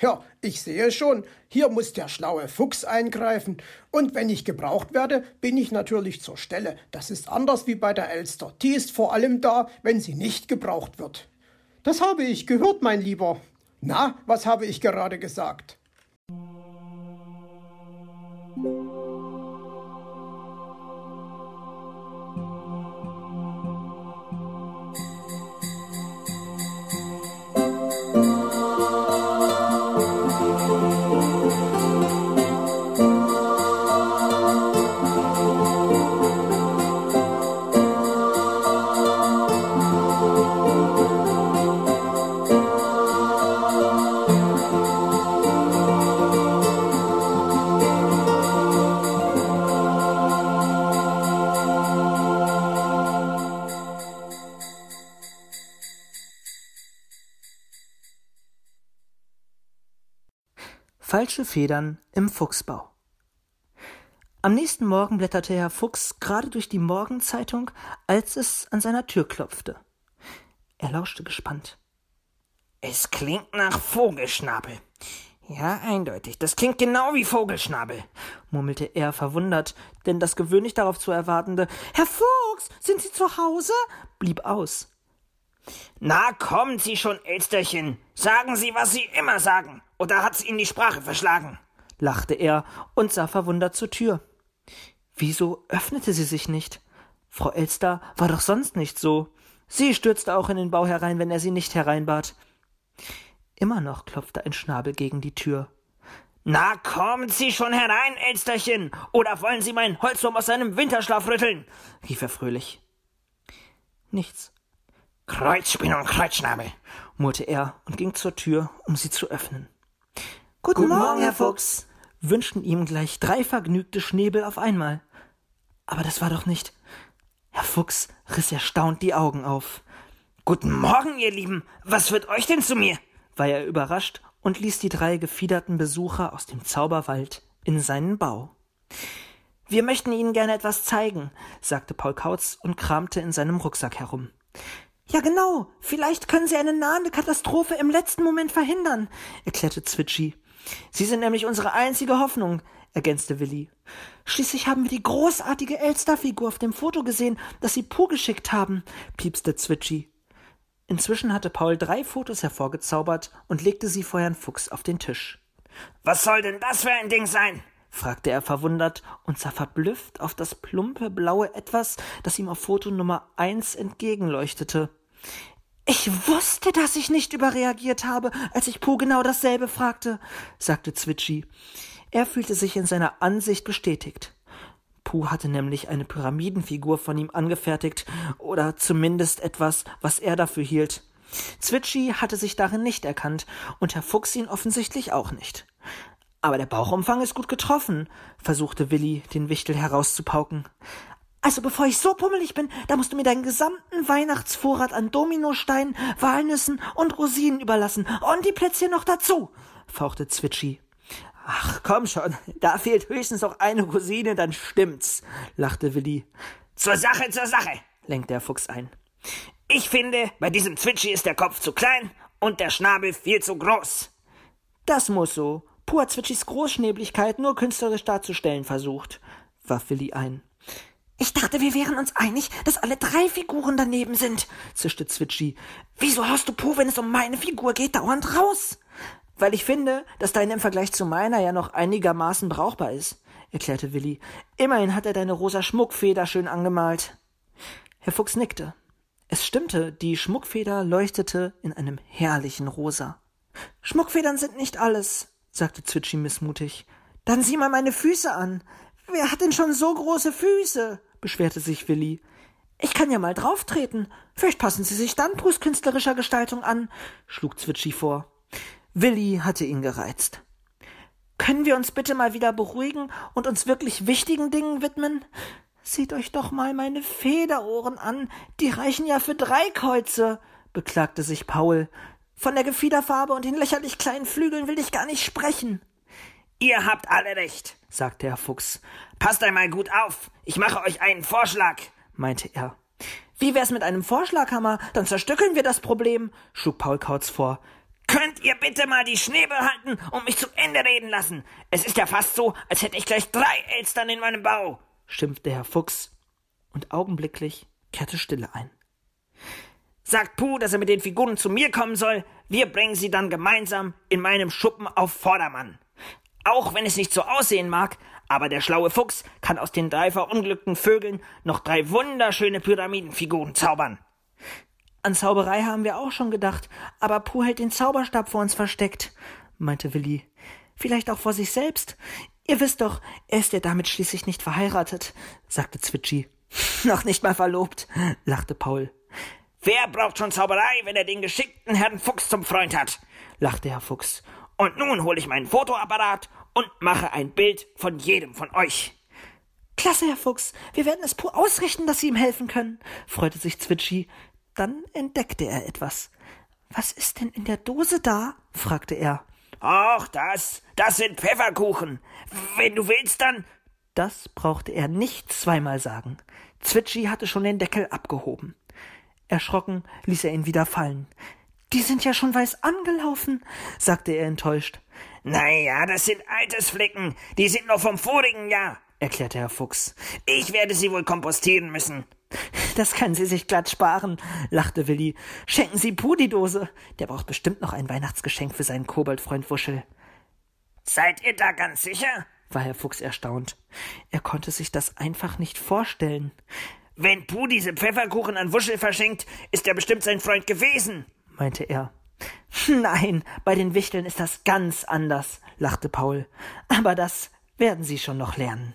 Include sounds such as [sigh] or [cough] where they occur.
Ja, ich sehe schon, hier muss der schlaue Fuchs eingreifen. Und wenn ich gebraucht werde, bin ich natürlich zur Stelle. Das ist anders wie bei der Elster. Die ist vor allem da, wenn sie nicht gebraucht wird. Das habe ich gehört, mein Lieber. Na, was habe ich gerade gesagt? Falsche Federn im Fuchsbau. Am nächsten Morgen blätterte Herr Fuchs gerade durch die Morgenzeitung, als es an seiner Tür klopfte. Er lauschte gespannt. Es klingt nach Vogelschnabel. Ja, eindeutig. Das klingt genau wie Vogelschnabel, murmelte er verwundert, denn das gewöhnlich darauf zu erwartende Herr Fuchs, sind Sie zu Hause? blieb aus. Na, kommen Sie schon, Elsterchen. Sagen Sie, was Sie immer sagen. Oder hat's Ihnen die Sprache verschlagen? lachte er und sah verwundert zur Tür. Wieso öffnete sie sich nicht? Frau Elster war doch sonst nicht so. Sie stürzte auch in den Bau herein, wenn er sie nicht hereinbat. Immer noch klopfte ein Schnabel gegen die Tür. Na, kommen Sie schon herein, Elsterchen, oder wollen Sie meinen Holzwurm aus seinem Winterschlaf rütteln? rief er fröhlich. Nichts. Kreuzspinne und Kreuzschnabel, murrte er und ging zur Tür, um sie zu öffnen. Guten, Guten Morgen, Herr Fuchs, wünschten ihm gleich drei vergnügte Schnäbel auf einmal. Aber das war doch nicht. Herr Fuchs riss erstaunt die Augen auf. Guten Morgen, ihr Lieben. Was führt euch denn zu mir? war er überrascht und ließ die drei gefiederten Besucher aus dem Zauberwald in seinen Bau. Wir möchten Ihnen gerne etwas zeigen, sagte Paul Kautz und kramte in seinem Rucksack herum. Ja, genau. Vielleicht können Sie eine nahende Katastrophe im letzten Moment verhindern, erklärte Zwitschi. Sie sind nämlich unsere einzige Hoffnung, ergänzte Willi. Schließlich haben wir die großartige Elster-Figur auf dem Foto gesehen, das Sie Po geschickt haben, piepste Zwitschi. Inzwischen hatte Paul drei Fotos hervorgezaubert und legte sie vor Herrn Fuchs auf den Tisch. Was soll denn das für ein Ding sein? Fragte er verwundert und sah verblüfft auf das plumpe blaue Etwas, das ihm auf Foto Nummer eins entgegenleuchtete. Ich wusste, dass ich nicht überreagiert habe, als ich Po genau dasselbe fragte, sagte Zwitschi. Er fühlte sich in seiner Ansicht bestätigt. Puh hatte nämlich eine Pyramidenfigur von ihm angefertigt, oder zumindest etwas, was er dafür hielt. Zwitschi hatte sich darin nicht erkannt, und Herr Fuchs ihn offensichtlich auch nicht. Aber der Bauchumfang ist gut getroffen, versuchte Willi, den Wichtel herauszupauken. Also bevor ich so pummelig bin, da musst du mir deinen gesamten Weihnachtsvorrat an Dominosteinen, Walnüssen und Rosinen überlassen. Und die Plätzchen noch dazu, fauchte Zwitschi. Ach, komm schon, da fehlt höchstens noch eine Rosine, dann stimmt's, lachte Willi. Zur Sache, zur Sache, lenkte der Fuchs ein. Ich finde, bei diesem Zwitschi ist der Kopf zu klein und der Schnabel viel zu groß. Das muss so. Pur Zwitschis Großschnäbligkeit nur künstlerisch darzustellen versucht, warf Willi ein. Ich dachte, wir wären uns einig, dass alle drei Figuren daneben sind, zischte Zwitschi. Wieso haust du Po, wenn es um meine Figur geht, dauernd raus? Weil ich finde, dass deine im Vergleich zu meiner ja noch einigermaßen brauchbar ist, erklärte Willi. Immerhin hat er deine rosa Schmuckfeder schön angemalt. Herr Fuchs nickte. Es stimmte, die Schmuckfeder leuchtete in einem herrlichen Rosa. Schmuckfedern sind nicht alles, sagte Zwitschi missmutig. Dann sieh mal meine Füße an. Wer hat denn schon so große Füße? beschwerte sich Willi. Ich kann ja mal drauftreten. Vielleicht passen Sie sich dann Pus künstlerischer Gestaltung an, schlug Zwitschi vor. Willi hatte ihn gereizt. Können wir uns bitte mal wieder beruhigen und uns wirklich wichtigen Dingen widmen? Seht euch doch mal meine Federohren an, die reichen ja für drei Kreuze, beklagte sich Paul. Von der Gefiederfarbe und den lächerlich kleinen Flügeln will ich gar nicht sprechen. Ihr habt alle recht, sagte Herr Fuchs. Passt einmal gut auf. Ich mache euch einen Vorschlag, meinte er. Wie wär's mit einem Vorschlaghammer? Dann zerstückeln wir das Problem, schlug Paul Kautz vor. Könnt ihr bitte mal die Schnäbel halten und mich zum Ende reden lassen? Es ist ja fast so, als hätte ich gleich drei Elstern in meinem Bau, schimpfte Herr Fuchs, und augenblicklich kehrte Stille ein. Sagt Puh, dass er mit den Figuren zu mir kommen soll. Wir bringen sie dann gemeinsam in meinem Schuppen auf Vordermann. Auch wenn es nicht so aussehen mag, aber der schlaue Fuchs kann aus den drei verunglückten Vögeln noch drei wunderschöne Pyramidenfiguren zaubern. An Zauberei haben wir auch schon gedacht, aber Puh hält den Zauberstab vor uns versteckt, meinte Willi. Vielleicht auch vor sich selbst. Ihr wisst doch, er ist ja damit schließlich nicht verheiratet, sagte Zwitschi. [laughs] noch nicht mal verlobt, lachte Paul. Wer braucht schon Zauberei, wenn er den geschickten Herrn Fuchs zum Freund hat? lachte Herr Fuchs. Und nun hole ich meinen Fotoapparat und mache ein Bild von jedem von euch. Klasse, Herr Fuchs. Wir werden es pur ausrichten, dass Sie ihm helfen können, freute sich Zwitschi. Dann entdeckte er etwas. Was ist denn in der Dose da? fragte er. Ach, das, das sind Pfefferkuchen. Wenn du willst, dann. Das brauchte er nicht zweimal sagen. Zwitschi hatte schon den Deckel abgehoben. Erschrocken ließ er ihn wieder fallen. Die sind ja schon weiß angelaufen, sagte er enttäuscht. Na ja, das sind Altersflecken. Die sind noch vom vorigen Jahr, erklärte Herr Fuchs. Ich werde sie wohl kompostieren müssen. Das können Sie sich glatt sparen, lachte Willi. Schenken Sie Puh die Dose. Der braucht bestimmt noch ein Weihnachtsgeschenk für seinen Koboldfreund Wuschel. Seid ihr da ganz sicher? war Herr Fuchs erstaunt. Er konnte sich das einfach nicht vorstellen. Wenn Puh diese Pfefferkuchen an Wuschel verschenkt, ist er bestimmt sein Freund gewesen, meinte er. [laughs] Nein, bei den Wichteln ist das ganz anders, lachte Paul. Aber das werden Sie schon noch lernen.